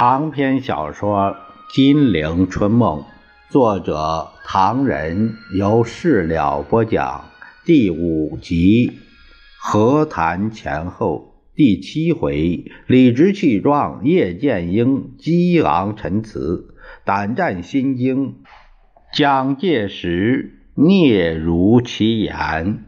长篇小说《金陵春梦》，作者唐人，由事了播讲，第五集和谈前后，第七回理直气壮，叶剑英激昂陈词，胆战心惊，蒋介石嗫嚅其言。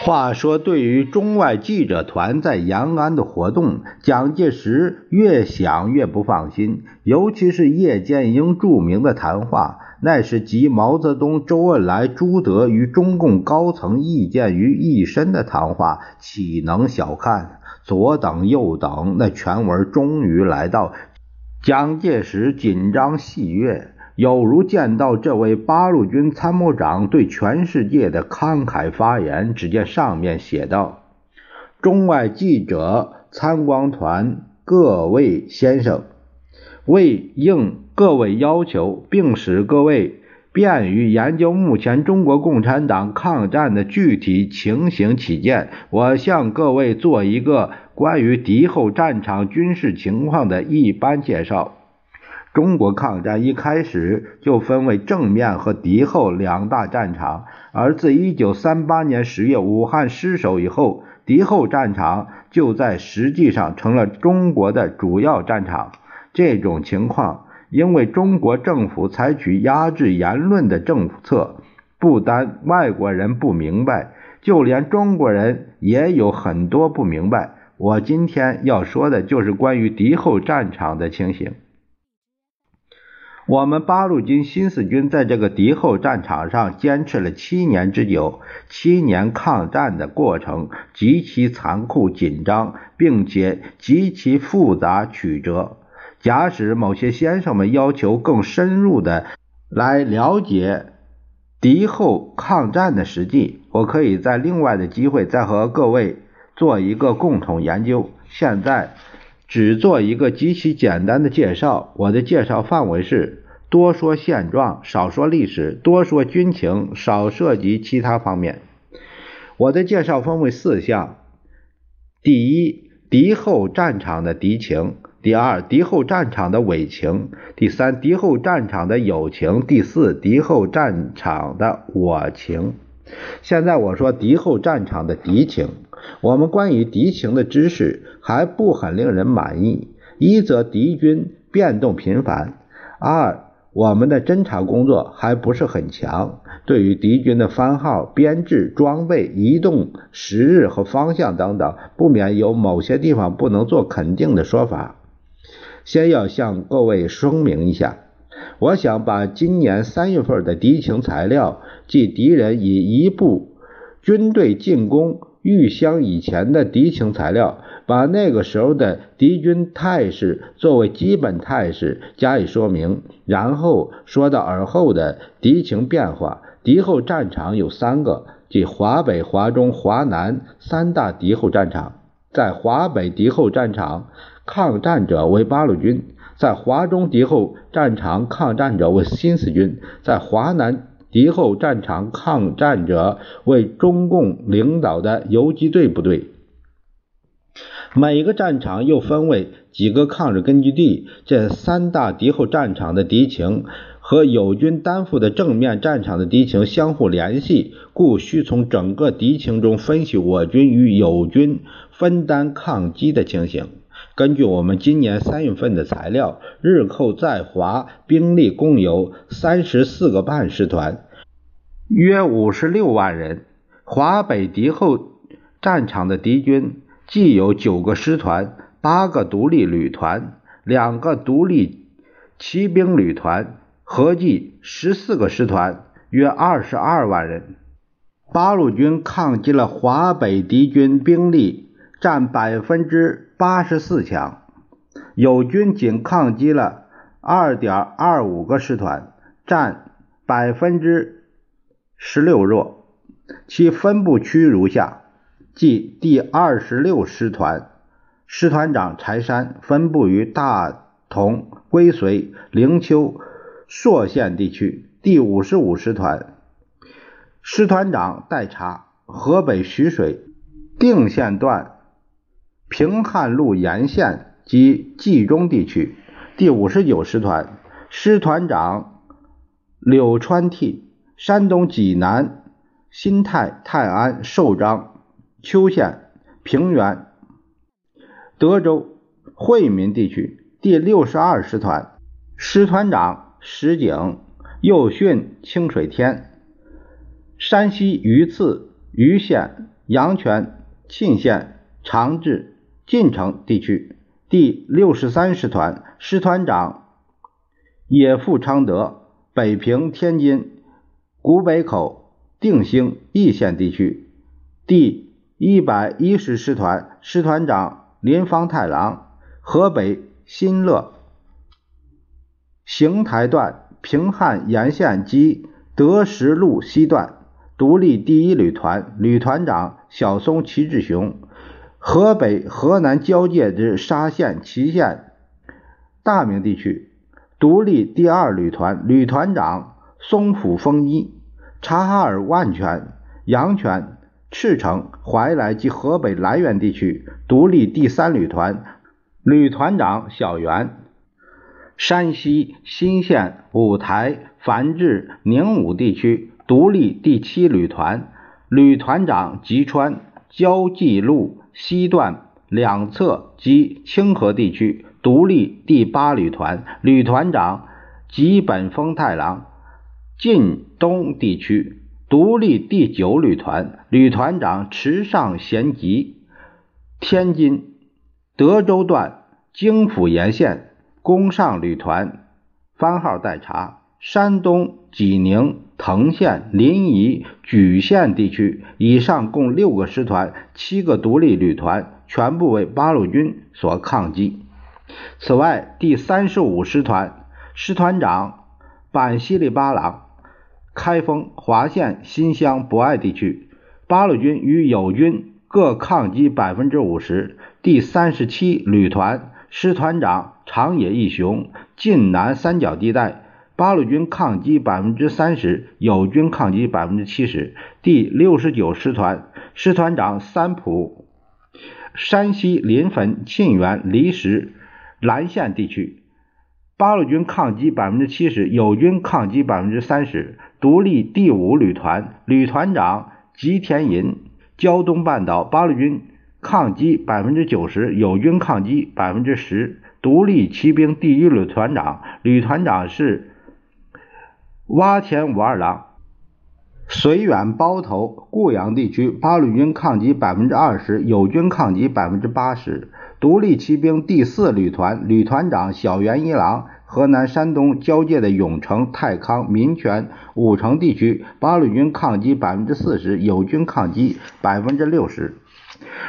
话说，对于中外记者团在延安的活动，蒋介石越想越不放心。尤其是叶剑英著名的谈话，那是集毛泽东、周恩来、朱德与中共高层意见于一身的谈话，岂能小看？左等右等，那全文终于来到，蒋介石紧张喜悦。有如见到这位八路军参谋长对全世界的慷慨发言。只见上面写道：“中外记者参观团各位先生，为应各位要求，并使各位便于研究目前中国共产党抗战的具体情形起见，我向各位做一个关于敌后战场军事情况的一般介绍。”中国抗战一开始就分为正面和敌后两大战场，而自1938年10月武汉失守以后，敌后战场就在实际上成了中国的主要战场。这种情况，因为中国政府采取压制言论的政策，不单外国人不明白，就连中国人也有很多不明白。我今天要说的就是关于敌后战场的情形。我们八路军新四军在这个敌后战场上坚持了七年之久，七年抗战的过程极其残酷紧张，并且极其复杂曲折。假使某些先生们要求更深入的来了解敌后抗战的实际，我可以在另外的机会再和各位做一个共同研究。现在。只做一个极其简单的介绍。我的介绍范围是多说现状，少说历史；多说军情，少涉及其他方面。我的介绍分为四项：第一，敌后战场的敌情；第二，敌后战场的伪情；第三，敌后战场的友情；第四，敌后战场的我情。现在我说敌后战场的敌情。我们关于敌情的知识还不很令人满意。一则敌军变动频繁，二我们的侦察工作还不是很强，对于敌军的番号、编制、装备、移动时日和方向等等，不免有某些地方不能做肯定的说法。先要向各位声明一下，我想把今年三月份的敌情材料，即敌人以一部军队进攻。豫湘以前的敌情材料，把那个时候的敌军态势作为基本态势加以说明，然后说到尔后的敌情变化。敌后战场有三个，即华北、华中、华南三大敌后战场。在华北敌后战场，抗战者为八路军；在华中敌后战场，抗战者为新四军；在华南。敌后战场抗战者为中共领导的游击队部队，每个战场又分为几个抗日根据地。这三大敌后战场的敌情和友军担负的正面战场的敌情相互联系，故需从整个敌情中分析我军与友军分担抗击的情形。根据我们今年三月份的材料，日寇在华兵力共有三十四个半师团，约五十六万人。华北敌后战场的敌军既有九个师团、八个独立旅团、两个独立骑兵旅团，合计十四个师团，约二十二万人。八路军抗击了华北敌军兵力，占百分之。八十四强，友军仅抗击了二点二五个师团，占百分之十六弱。其分布区如下：即第二十六师团，师团长柴山，分布于大同、归绥、灵丘、朔县地区。第五十五师团，师团长代察，河北徐水、定县段、平汉路沿线及冀中地区。第五十九师团，师团长柳川替，山东济南、新泰、泰安、寿张。邱县、平原、德州、惠民地区第六十二师团师团长石井右训清水天，山西榆次、榆县、阳泉、沁县、长治、晋城地区第六十三师团师团长野富昌德，北平、天津、古北口、定兴、易县地区第。一百一十师团师团长林方太郎，河北新乐邢台段平汉沿线及德石路西段独立第一旅团旅团长小松齐志雄，河北河南交界之沙县祁县大名地区独立第二旅团旅团长松浦丰一，察哈尔万泉阳泉。赤城、怀来及河北涞源地区独立第三旅团旅团长小袁；山西新县、五台、繁峙、宁武地区独立第七旅团旅团长吉川；交际路西段两侧及清河地区独立第八旅团旅团长吉本丰太郎；晋东地区。独立第九旅团旅团长池上贤吉，天津德州段京府沿线工上旅团番号待查。山东济宁藤县临沂莒县地区，以上共六个师团，七个独立旅团，全部为八路军所抗击。此外，第三十五师团师团长板西里巴郎。开封、华县、新乡、博爱地区，八路军与友军各抗击百分之五十。第三十七旅团师团长长野义雄，晋南三角地带，八路军抗击百分之三十，友军抗击百分之七十。第六十九师团师团长三浦，山西临汾、沁源、离石、岚县地区。八路军抗击百分之七十，友军抗击百分之三十。独立第五旅团旅团长吉田银，胶东半岛八路军抗击百分之九十，友军抗击百分之十。独立骑兵第一旅团长旅团长是洼田武二郎。绥远包头固阳地区八路军抗击百分之二十，友军抗击百分之八十。独立骑兵第四旅团旅团长小原一郎，河南山东交界的永城、太康、民权、武城地区，八路军抗击百分之四十，友军抗击百分之六十。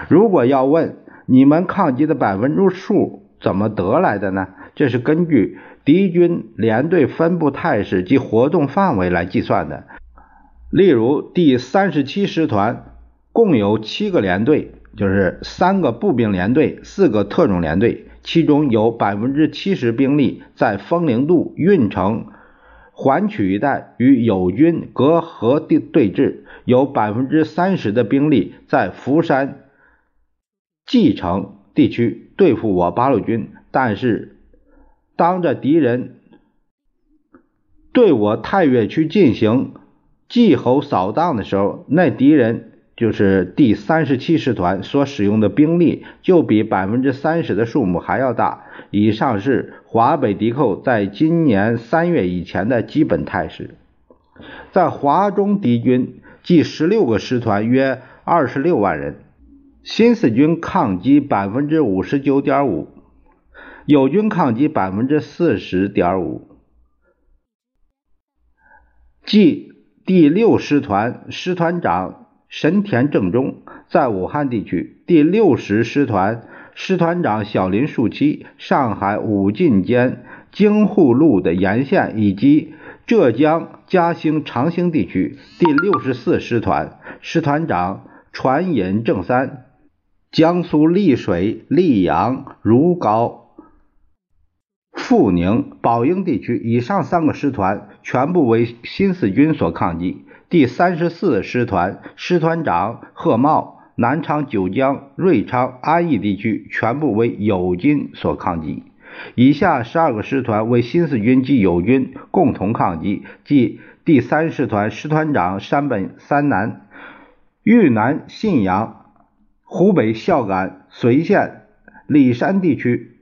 如果要问你们抗击的百分之数怎么得来的呢？这是根据敌军连队分布态势及活动范围来计算的。例如，第三十七师团共有七个连队。就是三个步兵连队，四个特种连队，其中有百分之七十兵力在丰陵渡、运城、环曲一带与友军隔河对对峙，有百分之三十的兵力在福山、蓟城地区对付我八路军。但是，当着敌人对我太岳区进行季候扫荡的时候，那敌人。就是第三十七师团所使用的兵力就比百分之三十的数目还要大。以上是华北敌寇在今年三月以前的基本态势。在华中敌军即十六个师团，约二十六万人，新四军抗击百分之五十九点五，友军抗击百分之四十点五。即第六师团师团长。神田正中在武汉地区第六十师团师团长小林树七，上海武进间京沪路的沿线以及浙江嘉兴长兴地区第六十四师团师团长传引正三，江苏丽水、溧阳、如皋、阜宁、宝应地区以上三个师团全部为新四军所抗击。第三十四师团师团长贺茂，南昌、九江、瑞昌、安邑地区全部为友军所抗击。以下十二个师团为新四军及友军共同抗击，即第三师团师团长山本三南。豫南信阳、湖北孝感、随县、里山地区，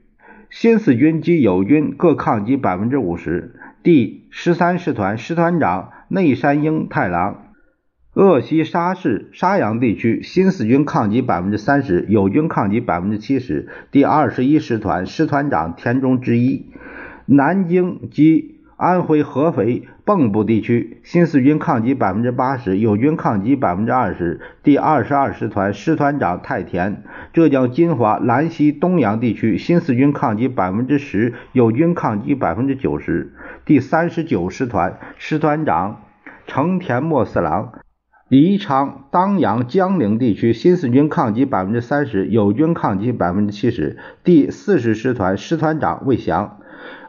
新四军及友军各抗击百分之五十。第十三师团师团长内山英太郎。鄂西沙市沙洋地区，新四军抗击百分之三十，友军抗击百分之七十。第二十一师团师团长田中之一。南京及安徽合肥蚌埠地区，新四军抗击百分之八十，友军抗击百分之二十。第二十二师团师团长太田。浙江金华兰溪东阳地区，新四军抗击百分之十，友军抗击百分之九十。第三十九师团师团长成田莫四郎。宜昌当阳江陵地区，新四军抗击百分之三十，友军抗击百分之七十。第四十师团师团长魏翔。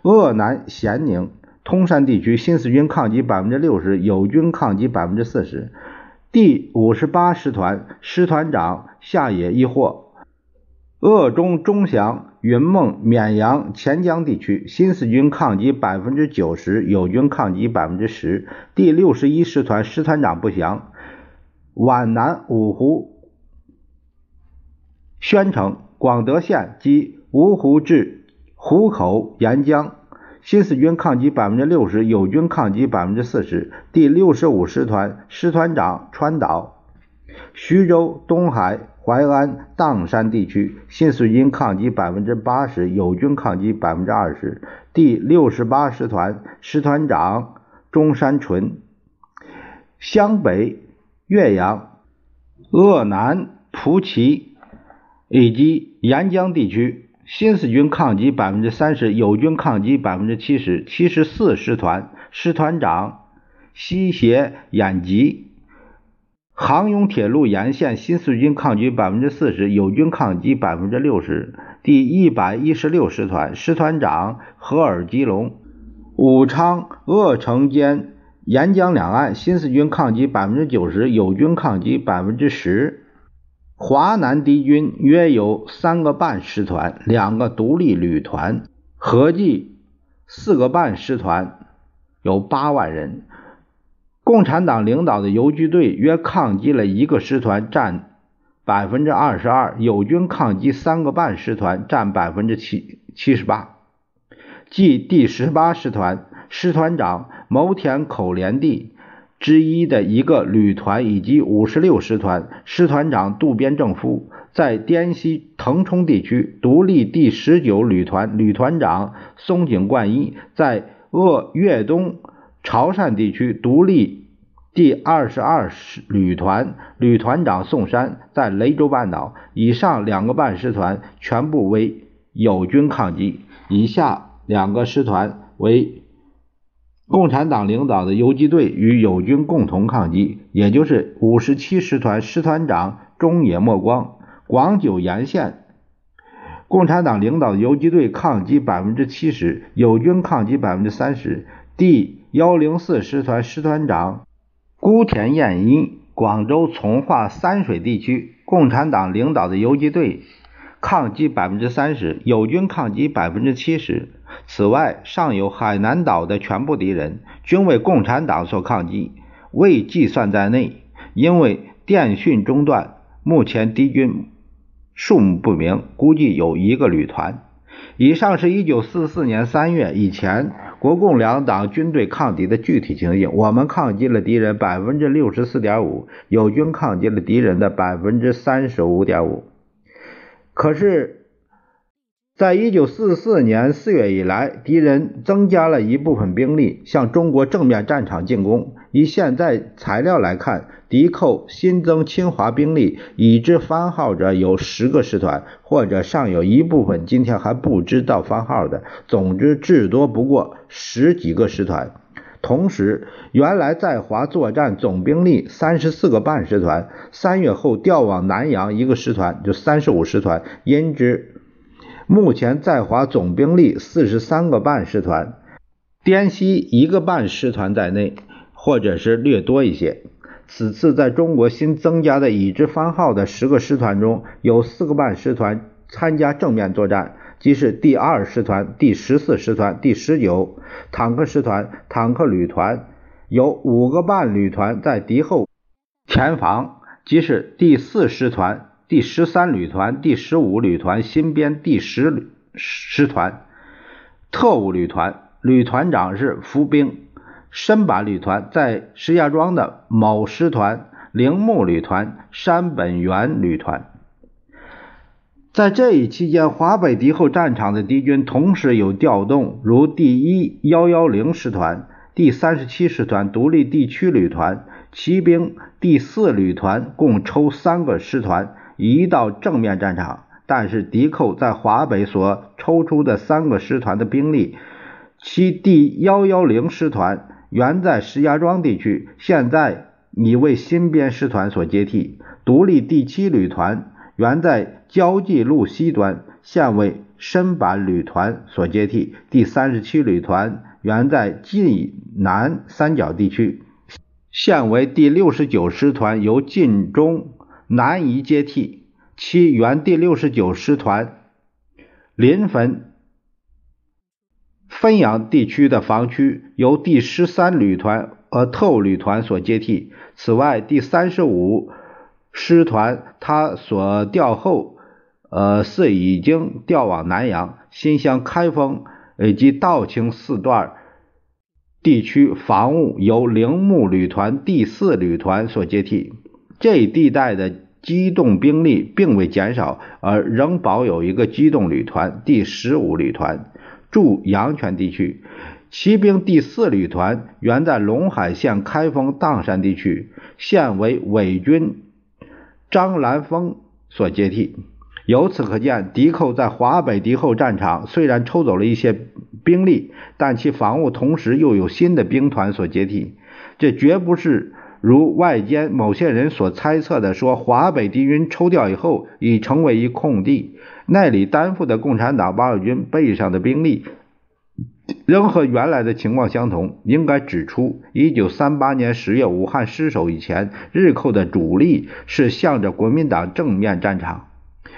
鄂南咸宁。通山地区新四军抗击百分之六十，友军抗击百分之四十。第五十八师团师团长下野一获。鄂中钟祥、云梦、绵阳钱江地区新四军抗击百分之九十，友军抗击百分之十。第六十一师团师团长不详。皖南五湖、宣城、广德县及芜湖至湖口、沿江。新四军抗击百分之六十，友军抗击百分之四十。第六十五师团师团长川岛。徐州、东海、淮安、砀山地区，新四军抗击百分之八十，友军抗击百分之二十。第六十八师团师团长中山纯。湘北、岳阳、鄂南蒲圻以及沿江地区。新四军抗击百分之三十，友军抗击百分之七十。七十四师团师团长西协演吉。杭甬铁路沿线，新四军抗击百分之四十，友军抗击百分之六十。第一百一十六师团师团长何尔基龙。武昌鄂城间沿江两岸，新四军抗击百分之九十，友军抗击百分之十。华南敌军约有三个半师团，两个独立旅团，合计四个半师团，有八万人。共产党领导的游击队约抗击了一个师团，占百分之二十二；友军抗击三个半师团，占百分之七七十八。即第十八师团师团长牟田口连地。之一的一个旅团以及五十六师团师团长渡边正夫，在滇西腾冲地区独立第十九旅团旅团长松井贯一，在鄂粤东潮汕地区独立第二十二师旅团旅团长宋山，在雷州半岛以上两个半师团全部为友军抗击，以下两个师团为。共产党领导的游击队与友军共同抗击，也就是五十七师团师团长中野莫光。广九沿线，共产党领导的游击队抗击百分之七十，友军抗击百分之三十。第幺零四师团师团长孤田彦一。广州从化三水地区，共产党领导的游击队抗击百分之三十，友军抗击百分之七十。此外，尚有海南岛的全部敌人均为共产党所抗击，未计算在内。因为电讯中断，目前敌军数目不明，估计有一个旅团。以上是一九四四年三月以前国共两党军队抗敌的具体情形。我们抗击了敌人百分之六十四点五，友军抗击了敌人的百分之三十五点五。可是。在一九四四年四月以来，敌人增加了一部分兵力，向中国正面战场进攻。以现在材料来看，敌寇新增侵华兵力，已知番号者有十个师团，或者尚有一部分今天还不知道番号的。总之，至多不过十几个师团。同时，原来在华作战总兵力三十四个半师团，三月后调往南阳一个师团，就三十五师团，因之目前在华总兵力四十三个半师团，滇西一个半师团在内，或者是略多一些。此次在中国新增加的已知番号的十个师团中，有四个半师团参加正面作战。即是第二师团、第十四师团、第十九坦克师团、坦克旅团，有五个半旅团在敌后前防，即是第四师团、第十三旅团、第十五旅团新编第十师团特务旅团，旅团长是伏兵。深板旅团在石家庄的某师团、铃木旅团、山本源旅团。在这一期间，华北敌后战场的敌军同时有调动，如第一幺幺零师团、第三十七师团独立地区旅团、骑兵第四旅团，共抽三个师团移到正面战场。但是敌寇在华北所抽出的三个师团的兵力，其第幺幺零师团原在石家庄地区，现在已为新编师团所接替；独立第七旅团。原在交际路西端，现为深板旅团所接替。第三十七旅团原在晋南三角地区，现为第六十九师团由晋中南移接替。其原第六十九师团临汾汾阳地区的防区由第十三旅团呃特务旅团所接替。此外，第三十五。师团他所调后，呃是已经调往南阳、新乡、开封以及道清四段地区防务，由铃木旅团第四旅团所接替。这一地带的机动兵力并未减少，而仍保有一个机动旅团第十五旅团驻阳泉地区。骑兵第四旅团原在陇海县开封砀山地区，现为伪军。张兰峰所接替。由此可见，敌寇在华北敌后战场虽然抽走了一些兵力，但其防务同时又有新的兵团所接替。这绝不是如外间某些人所猜测的，说华北敌军抽调以后已成为一空地，那里担负的共产党八路军背上的兵力。仍和原来的情况相同。应该指出，一九三八年十月武汉失守以前，日寇的主力是向着国民党正面战场；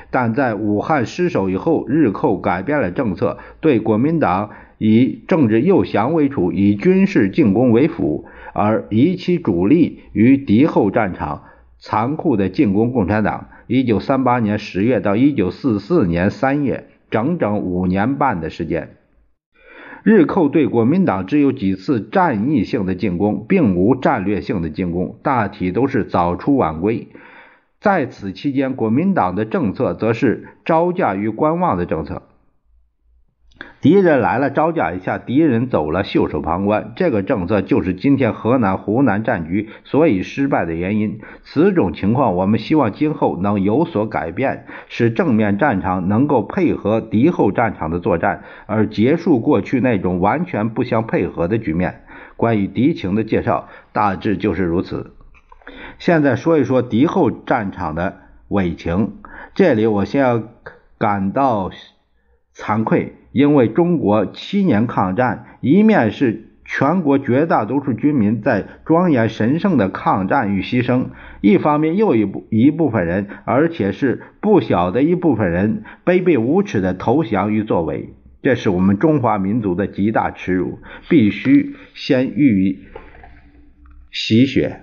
但在武汉失守以后，日寇改变了政策，对国民党以政治诱降为主，以军事进攻为辅，而移其主力于敌后战场，残酷地进攻共产党。一九三八年十月到一九四四年三月，整整五年半的时间。日寇对国民党只有几次战役性的进攻，并无战略性的进攻，大体都是早出晚归。在此期间，国民党的政策则是招架与观望的政策。敌人来了，招架一下；敌人走了，袖手旁观。这个政策就是今天河南、湖南战局所以失败的原因。此种情况，我们希望今后能有所改变，使正面战场能够配合敌后战场的作战，而结束过去那种完全不相配合的局面。关于敌情的介绍，大致就是如此。现在说一说敌后战场的伪情。这里我先要感到惭愧。因为中国七年抗战，一面是全国绝大多数军民在庄严神圣的抗战与牺牲，一方面又一部一部分人，而且是不小的一部分人卑鄙无耻的投降与作为，这是我们中华民族的极大耻辱，必须先予以洗雪。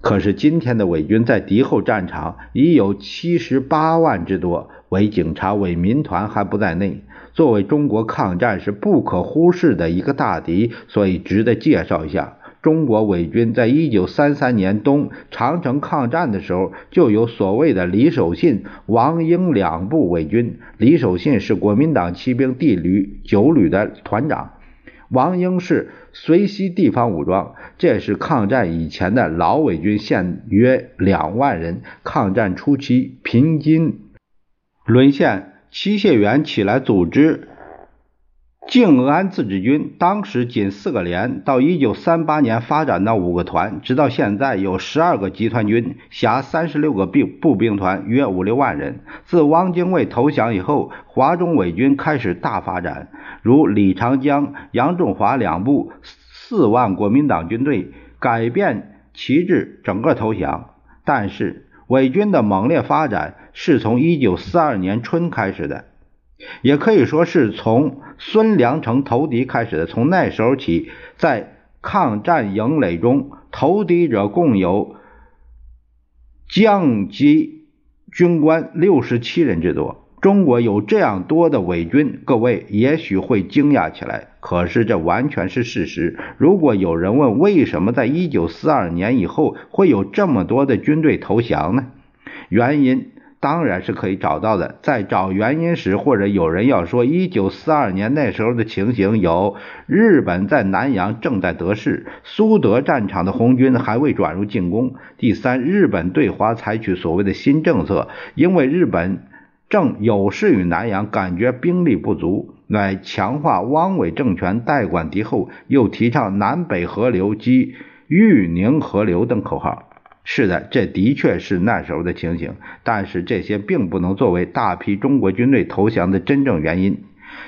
可是今天的伪军在敌后战场已有七十八万之多，伪警察、伪民团还不在内。作为中国抗战是不可忽视的一个大敌，所以值得介绍一下。中国伪军在一九三三年冬长城抗战的时候，就有所谓的李守信、王英两部伪军。李守信是国民党骑兵第旅九旅的团长，王英是随西地方武装。这是抗战以前的老伪军，现约两万人。抗战初期，平津沦陷。戚燮元起来组织静安自治军当时仅四个连，到一九三八年发展到五个团，直到现在有十二个集团军，辖三十六个兵步兵团，约五六万人。自汪精卫投降以后，华中伪军开始大发展，如李长江、杨仲华两部四万国民党军队改变旗帜，整个投降。但是伪军的猛烈发展是从一九四二年春开始的。也可以说是从孙良诚投敌开始的。从那时候起，在抗战营垒中投敌者共有将级军官六十七人之多。中国有这样多的伪军，各位也许会惊讶起来，可是这完全是事实。如果有人问为什么在一九四二年以后会有这么多的军队投降呢？原因。当然是可以找到的。在找原因时，或者有人要说，一九四二年那时候的情形有：日本在南洋正在得势，苏德战场的红军还未转入进攻；第三，日本对华采取所谓的新政策，因为日本正有事于南阳，感觉兵力不足，乃强化汪伪政权，代管敌后，又提倡南北河流及豫宁河流等口号。是的，这的确是那时候的情形，但是这些并不能作为大批中国军队投降的真正原因。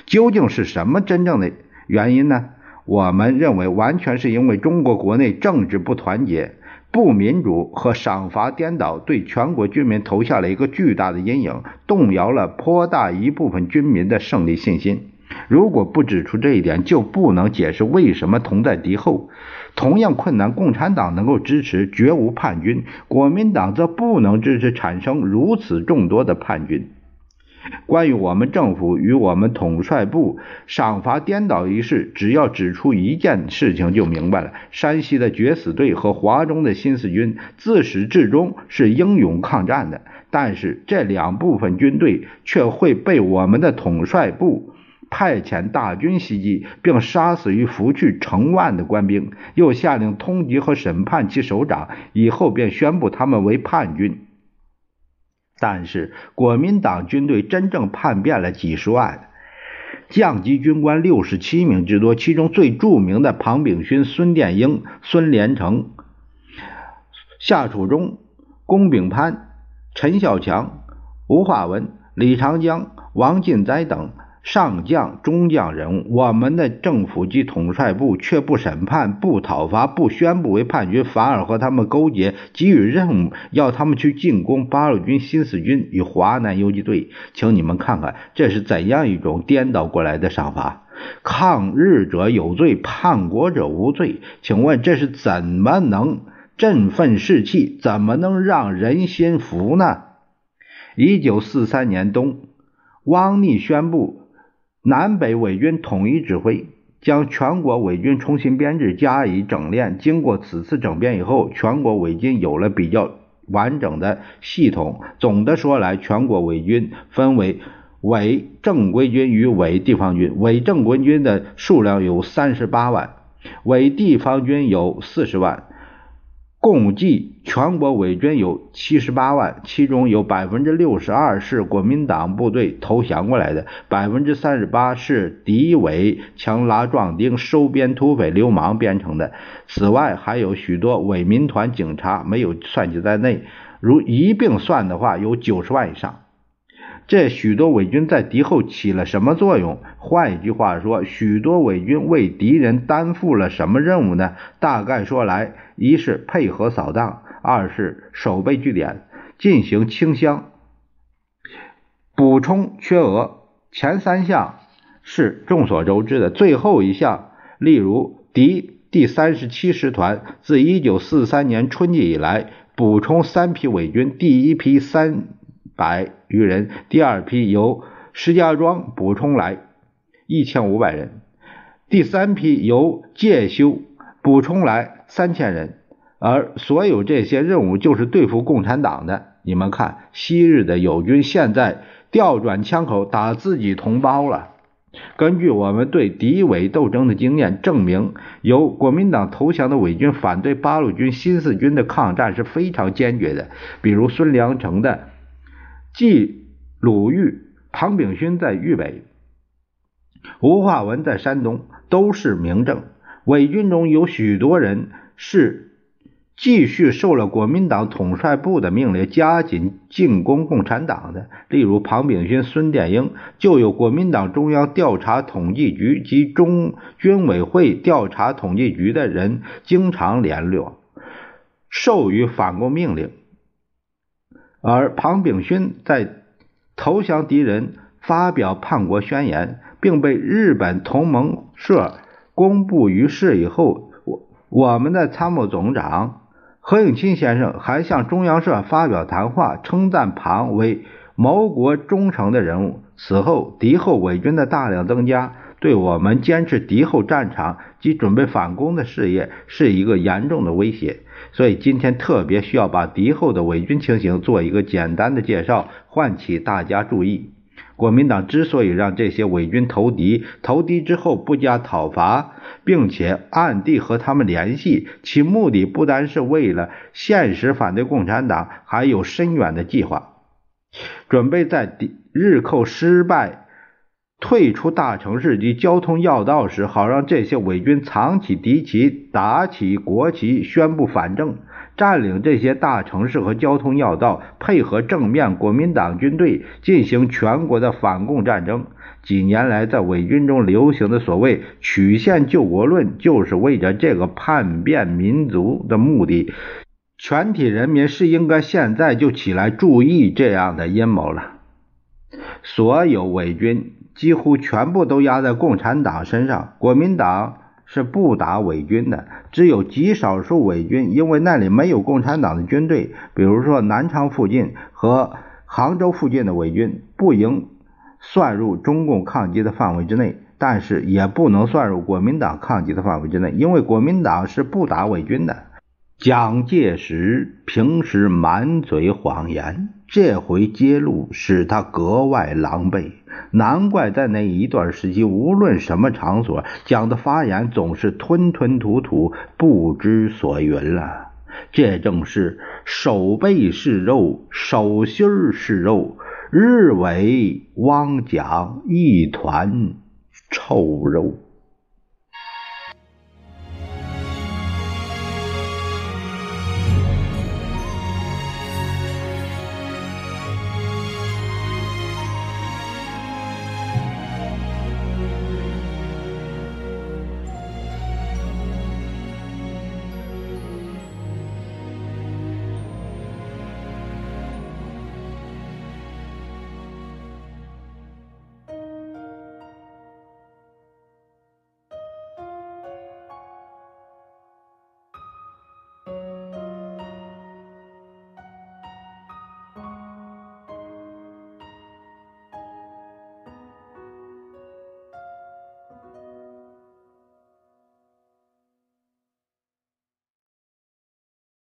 究竟是什么真正的原因呢？我们认为，完全是因为中国国内政治不团结、不民主和赏罚颠倒，对全国军民投下了一个巨大的阴影，动摇了颇大一部分军民的胜利信心。如果不指出这一点，就不能解释为什么同在敌后。同样困难，共产党能够支持，绝无叛军；国民党则不能支持产生如此众多的叛军。关于我们政府与我们统帅部赏罚颠倒一事，只要指出一件事情就明白了：山西的决死队和华中的新四军自始至终是英勇抗战的，但是这两部分军队却会被我们的统帅部。派遣大军袭击，并杀死于福去成万的官兵，又下令通缉和审判其首长，以后便宣布他们为叛军。但是国民党军队真正叛变了几十万，降级军官六十七名之多，其中最著名的庞炳勋、孙殿英、孙连成、夏楚忠、龚炳潘、陈孝强、吴化文、李长江、王进斋等。上将、中将人物，我们的政府及统帅部却不审判、不讨伐、不宣布为叛军，反而和他们勾结，给予任务，要他们去进攻八路军新四军与华南游击队。请你们看看，这是怎样一种颠倒过来的赏罚？抗日者有罪，叛国者无罪。请问这是怎么能振奋士气？怎么能让人心服呢？一九四三年冬，汪逆宣布。南北伪军统一指挥，将全国伪军重新编制，加以整练。经过此次整编以后，全国伪军有了比较完整的系统。总的说来，全国伪军分为伪正规军与伪地方军。伪正规军的数量有三十八万，伪地方军有四十万。共计全国伪军有七十八万，其中有百分之六十二是国民党部队投降过来的，百分之三十八是敌伪强拉壮丁、收编土匪流氓编成的。此外，还有许多伪民团警察没有算计在内，如一并算的话，有九十万以上。这许多伪军在敌后起了什么作用？换一句话说，许多伪军为敌人担负了什么任务呢？大概说来，一是配合扫荡，二是守备据点，进行清乡、补充缺额。前三项是众所周知的，最后一项，例如敌第三十七师团自一九四三年春季以来，补充三批伪军，第一批三。百余人，第二批由石家庄补充来一千五百人，第三批由介休补充来三千人，而所有这些任务就是对付共产党的。你们看，昔日的友军现在调转枪口打自己同胞了。根据我们对敌伪斗争的经验证明，由国民党投降的伪军反对八路军新四军的抗战是非常坚决的，比如孙良诚的。继鲁豫、庞炳勋在豫北，吴化文在山东都是明证，伪军中有许多人是。继续受了国民党统帅部的命令，加紧进攻共产党的，例如庞炳勋、孙殿英，就有国民党中央调查统计局及中军委会调查统计局的人经常联络，授予反攻命令。而庞炳勋在投降敌人、发表叛国宣言，并被日本同盟社公布于世以后，我我们的参谋总长。何应钦先生还向中央社发表谈话，称赞庞为谋国忠诚的人物。此后，敌后伪军的大量增加，对我们坚持敌后战场及准备反攻的事业是一个严重的威胁。所以，今天特别需要把敌后的伪军情形做一个简单的介绍，唤起大家注意。国民党之所以让这些伪军投敌，投敌之后不加讨伐，并且暗地和他们联系，其目的不单是为了现实反对共产党，还有深远的计划，准备在敌日寇失败、退出大城市及交通要道时，好让这些伪军藏起敌旗、打起国旗，宣布反正。占领这些大城市和交通要道，配合正面国民党军队进行全国的反共战争。几年来，在伪军中流行的所谓“曲线救国论”，就是为着这个叛变民族的目的。全体人民是应该现在就起来注意这样的阴谋了。所有伪军几乎全部都压在共产党身上，国民党。是不打伪军的，只有极少数伪军，因为那里没有共产党的军队，比如说南昌附近和杭州附近的伪军，不应算入中共抗击的范围之内，但是也不能算入国民党抗击的范围之内，因为国民党是不打伪军的。蒋介石平时满嘴谎言，这回揭露使他格外狼狈。难怪在那一段时期，无论什么场所，讲的发言总是吞吞吐吐、不知所云了。这正是手背是肉，手心是肉，日伪汪讲一团臭肉。